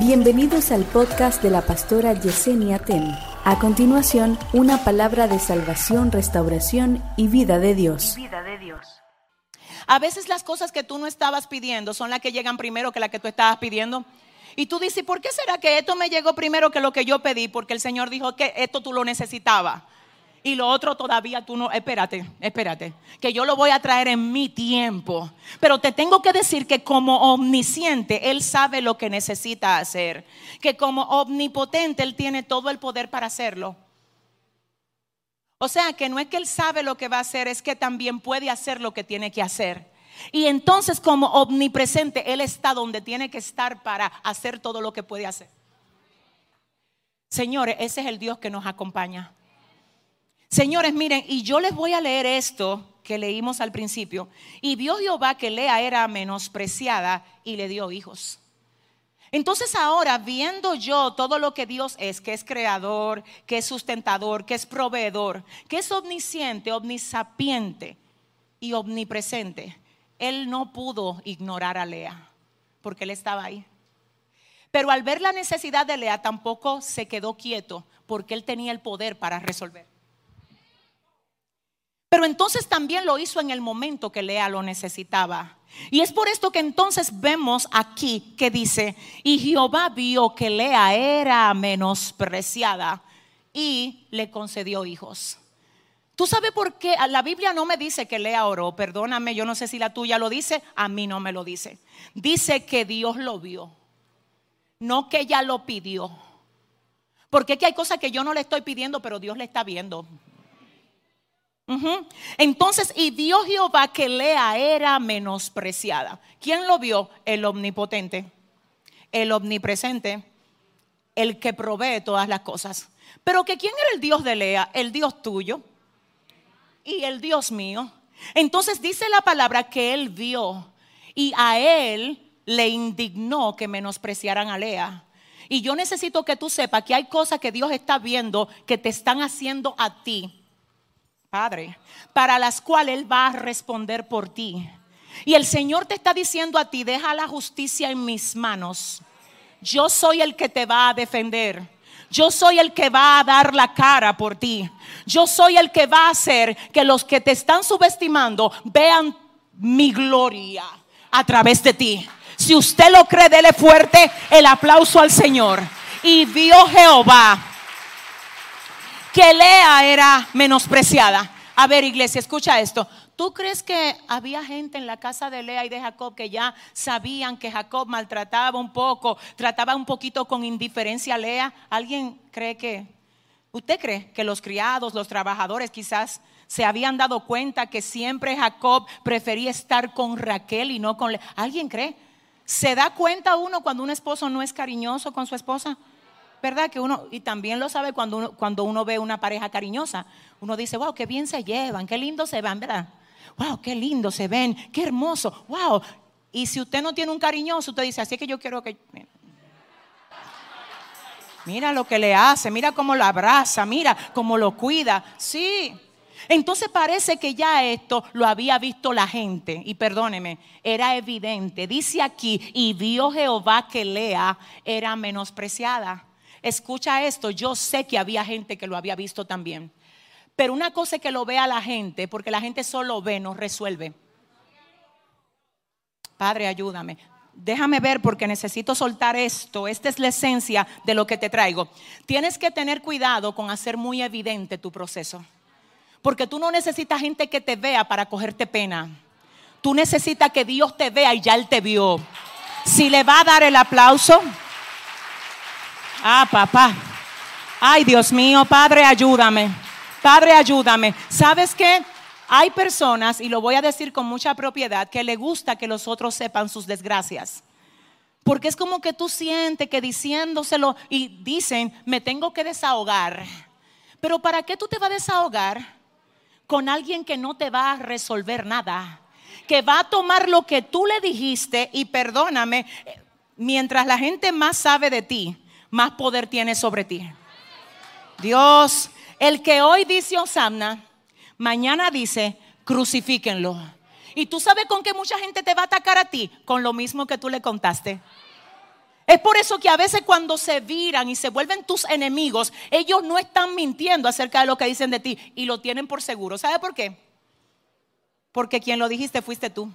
Bienvenidos al podcast de la pastora Yesenia Ten. A continuación, una palabra de salvación, restauración y vida de Dios. vida de Dios. A veces las cosas que tú no estabas pidiendo son las que llegan primero que las que tú estabas pidiendo. Y tú dices, ¿por qué será que esto me llegó primero que lo que yo pedí? Porque el Señor dijo que esto tú lo necesitabas. Y lo otro todavía tú no, espérate, espérate, que yo lo voy a traer en mi tiempo. Pero te tengo que decir que como omnisciente, Él sabe lo que necesita hacer. Que como omnipotente, Él tiene todo el poder para hacerlo. O sea, que no es que Él sabe lo que va a hacer, es que también puede hacer lo que tiene que hacer. Y entonces como omnipresente, Él está donde tiene que estar para hacer todo lo que puede hacer. Señores, ese es el Dios que nos acompaña. Señores, miren, y yo les voy a leer esto que leímos al principio. Y vio Jehová que Lea era menospreciada y le dio hijos. Entonces ahora, viendo yo todo lo que Dios es, que es creador, que es sustentador, que es proveedor, que es omnisciente, omnisapiente y omnipresente, Él no pudo ignorar a Lea, porque Él estaba ahí. Pero al ver la necesidad de Lea, tampoco se quedó quieto, porque Él tenía el poder para resolver. Pero entonces también lo hizo en el momento que Lea lo necesitaba. Y es por esto que entonces vemos aquí que dice, y Jehová vio que Lea era menospreciada y le concedió hijos. ¿Tú sabes por qué? La Biblia no me dice que Lea oró, perdóname, yo no sé si la tuya lo dice, a mí no me lo dice. Dice que Dios lo vio, no que ella lo pidió. Porque que hay cosas que yo no le estoy pidiendo, pero Dios le está viendo. Entonces, y vio Jehová que Lea era menospreciada. ¿Quién lo vio? El omnipotente, el omnipresente, el que provee todas las cosas. Pero que quién era el Dios de Lea? El Dios tuyo y el Dios mío. Entonces dice la palabra que él vio y a él le indignó que menospreciaran a Lea. Y yo necesito que tú sepas que hay cosas que Dios está viendo que te están haciendo a ti Padre, para las cuales Él va a responder por ti. Y el Señor te está diciendo a ti, deja la justicia en mis manos. Yo soy el que te va a defender. Yo soy el que va a dar la cara por ti. Yo soy el que va a hacer que los que te están subestimando vean mi gloria a través de ti. Si usted lo cree, dele fuerte el aplauso al Señor. Y vio Jehová que Lea era menospreciada. A ver, iglesia, escucha esto. ¿Tú crees que había gente en la casa de Lea y de Jacob que ya sabían que Jacob maltrataba un poco, trataba un poquito con indiferencia a Lea? ¿Alguien cree que, usted cree que los criados, los trabajadores quizás se habían dado cuenta que siempre Jacob prefería estar con Raquel y no con Lea? ¿Alguien cree? ¿Se da cuenta uno cuando un esposo no es cariñoso con su esposa? ¿Verdad? Que uno, y también lo sabe cuando uno, cuando uno ve una pareja cariñosa. Uno dice, wow, qué bien se llevan, qué lindo se ven, ¿verdad? Wow, qué lindo se ven, qué hermoso, wow. Y si usted no tiene un cariñoso, usted dice, así que yo quiero que... Mira lo que le hace, mira cómo lo abraza, mira cómo lo cuida. Sí. Entonces parece que ya esto lo había visto la gente. Y perdóneme, era evidente. Dice aquí, y vio Jehová que Lea era menospreciada. Escucha esto, yo sé que había gente que lo había visto también. Pero una cosa es que lo vea la gente, porque la gente solo ve, no resuelve. Padre, ayúdame. Déjame ver porque necesito soltar esto. Esta es la esencia de lo que te traigo. Tienes que tener cuidado con hacer muy evidente tu proceso. Porque tú no necesitas gente que te vea para cogerte pena. Tú necesitas que Dios te vea y ya Él te vio. Si le va a dar el aplauso, Ah, papá. Ay, Dios mío, Padre, ayúdame. Padre, ayúdame. ¿Sabes qué? Hay personas, y lo voy a decir con mucha propiedad, que le gusta que los otros sepan sus desgracias. Porque es como que tú sientes que diciéndoselo y dicen, me tengo que desahogar. Pero ¿para qué tú te vas a desahogar con alguien que no te va a resolver nada? Que va a tomar lo que tú le dijiste y perdóname, mientras la gente más sabe de ti, más poder tiene sobre ti. Dios, el que hoy dice Osamna, mañana dice, crucifíquenlo. Y tú sabes con qué mucha gente te va a atacar a ti, con lo mismo que tú le contaste. Es por eso que a veces cuando se viran y se vuelven tus enemigos, ellos no están mintiendo acerca de lo que dicen de ti y lo tienen por seguro. ¿Sabe por qué? Porque quien lo dijiste fuiste tú.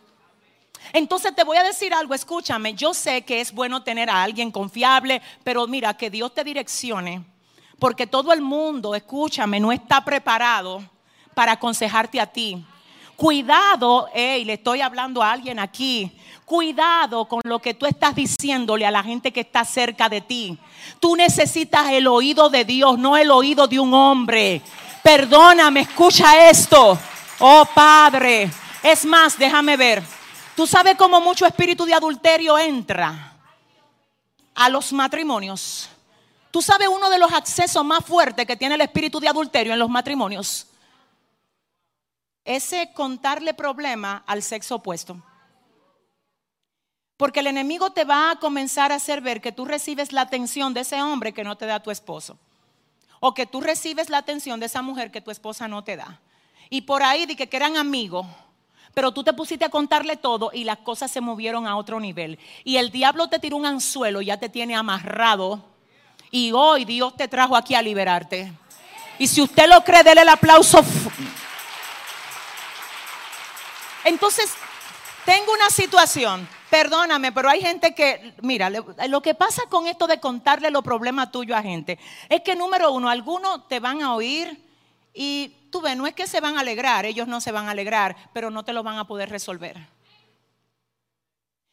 Entonces te voy a decir algo, escúchame, yo sé que es bueno tener a alguien confiable, pero mira, que Dios te direccione, porque todo el mundo, escúchame, no está preparado para aconsejarte a ti. Cuidado, hey, le estoy hablando a alguien aquí. Cuidado con lo que tú estás diciéndole a la gente que está cerca de ti. Tú necesitas el oído de Dios, no el oído de un hombre. Perdóname, escucha esto. Oh Padre. Es más, déjame ver. Tú sabes cómo mucho espíritu de adulterio entra a los matrimonios. Tú sabes uno de los accesos más fuertes que tiene el espíritu de adulterio en los matrimonios ese contarle problema al sexo opuesto. Porque el enemigo te va a comenzar a hacer ver que tú recibes la atención de ese hombre que no te da tu esposo. O que tú recibes la atención de esa mujer que tu esposa no te da. Y por ahí di que eran amigos, pero tú te pusiste a contarle todo y las cosas se movieron a otro nivel. Y el diablo te tiró un anzuelo, ya te tiene amarrado. Y hoy Dios te trajo aquí a liberarte. Y si usted lo cree, déle el aplauso entonces, tengo una situación. Perdóname, pero hay gente que, mira, lo que pasa con esto de contarle los problemas tuyos a gente es que número uno, algunos te van a oír y tú ves, no es que se van a alegrar, ellos no se van a alegrar, pero no te lo van a poder resolver.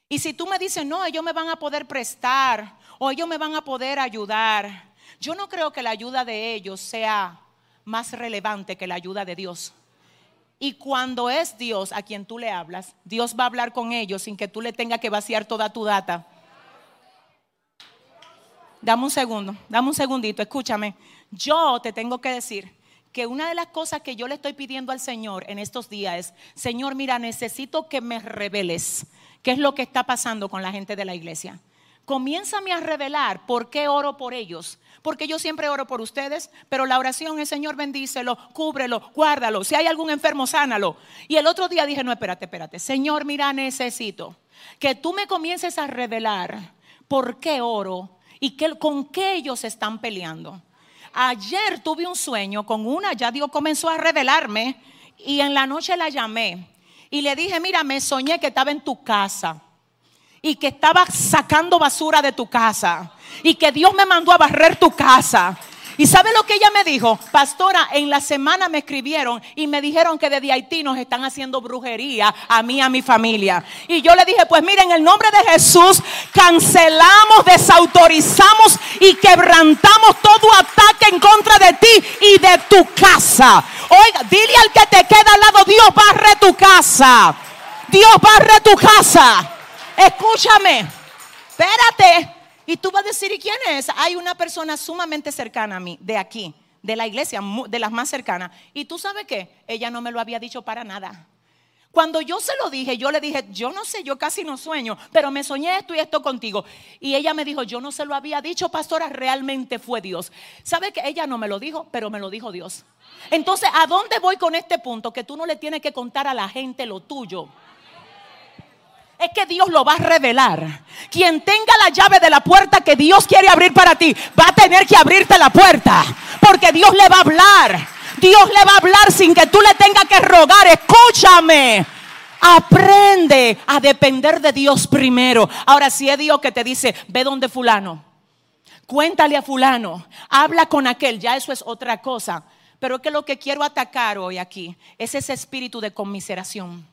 Y si tú me dices, no, ellos me van a poder prestar o ellos me van a poder ayudar, yo no creo que la ayuda de ellos sea más relevante que la ayuda de Dios. Y cuando es Dios a quien tú le hablas, Dios va a hablar con ellos sin que tú le tengas que vaciar toda tu data. Dame un segundo, dame un segundito, escúchame. Yo te tengo que decir que una de las cosas que yo le estoy pidiendo al Señor en estos días es, Señor, mira, necesito que me reveles qué es lo que está pasando con la gente de la iglesia. Comiénzame a revelar por qué oro por ellos. Porque yo siempre oro por ustedes, pero la oración es Señor bendícelo, cúbrelo, guárdalo. Si hay algún enfermo, sánalo. Y el otro día dije, no, espérate, espérate. Señor, mira, necesito que tú me comiences a revelar por qué oro y con qué ellos están peleando. Ayer tuve un sueño con una, ya Dios comenzó a revelarme y en la noche la llamé y le dije, mira, me soñé que estaba en tu casa y que estaba sacando basura de tu casa y que Dios me mandó a barrer tu casa. ¿Y sabe lo que ella me dijo? Pastora, en la semana me escribieron y me dijeron que desde Haití nos están haciendo brujería a mí a mi familia. Y yo le dije, pues mira, en el nombre de Jesús cancelamos, desautorizamos y quebrantamos todo ataque en contra de ti y de tu casa. Oiga, dile al que te queda al lado, Dios barre tu casa. Dios barre tu casa. Escúchame, espérate. Y tú vas a decir, ¿y quién es? Hay una persona sumamente cercana a mí, de aquí, de la iglesia, de las más cercanas. Y tú sabes qué? Ella no me lo había dicho para nada. Cuando yo se lo dije, yo le dije, yo no sé, yo casi no sueño, pero me soñé esto y esto contigo. Y ella me dijo, yo no se lo había dicho, pastora, realmente fue Dios. ¿Sabe que ella no me lo dijo, pero me lo dijo Dios? Entonces, ¿a dónde voy con este punto? Que tú no le tienes que contar a la gente lo tuyo es que Dios lo va a revelar. Quien tenga la llave de la puerta que Dios quiere abrir para ti, va a tener que abrirte la puerta. Porque Dios le va a hablar. Dios le va a hablar sin que tú le tengas que rogar. Escúchame. Aprende a depender de Dios primero. Ahora, si es Dios que te dice, ve donde fulano. Cuéntale a fulano. Habla con aquel. Ya eso es otra cosa. Pero es que lo que quiero atacar hoy aquí es ese espíritu de conmiseración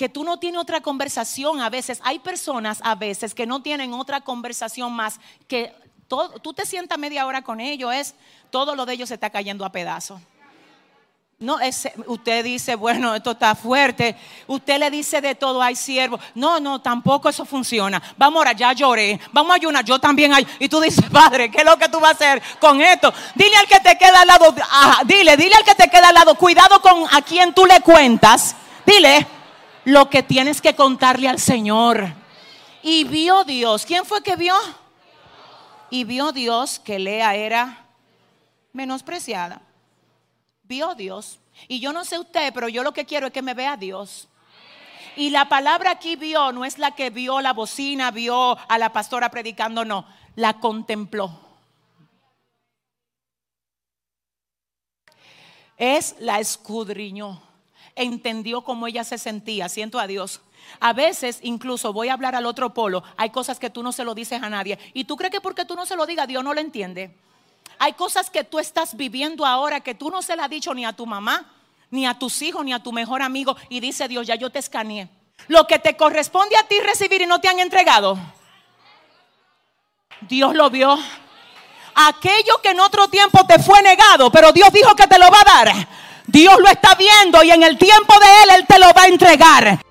que tú no tienes otra conversación a veces. Hay personas a veces que no tienen otra conversación más que todo, tú te sientas media hora con ellos, es todo lo de ellos se está cayendo a pedazos. No, es, usted dice, bueno, esto está fuerte. Usted le dice de todo, hay siervo. No, no, tampoco eso funciona. Vamos ahora, ya lloré. Vamos a ayunar, yo también hay. Y tú dices, padre, ¿qué es lo que tú vas a hacer con esto? Dile al que te queda al lado, dile, dile al que te queda al lado, cuidado con a quien tú le cuentas. Dile, lo que tienes que contarle al Señor. Y vio Dios. ¿Quién fue que vio? Y vio Dios que Lea era menospreciada. Vio Dios. Y yo no sé usted, pero yo lo que quiero es que me vea Dios. Y la palabra aquí vio no es la que vio la bocina, vio a la pastora predicando, no, la contempló. Es la escudriñó, entendió cómo ella se sentía, siento a Dios. A veces, incluso voy a hablar al otro polo, hay cosas que tú no se lo dices a nadie. Y tú crees que porque tú no se lo digas, Dios no lo entiende. Hay cosas que tú estás viviendo ahora que tú no se la has dicho ni a tu mamá, ni a tus hijos, ni a tu mejor amigo. Y dice Dios, ya yo te escaneé. Lo que te corresponde a ti recibir y no te han entregado. Dios lo vio. Aquello que en otro tiempo te fue negado, pero Dios dijo que te lo va a dar. Dios lo está viendo y en el tiempo de Él Él te lo va a entregar.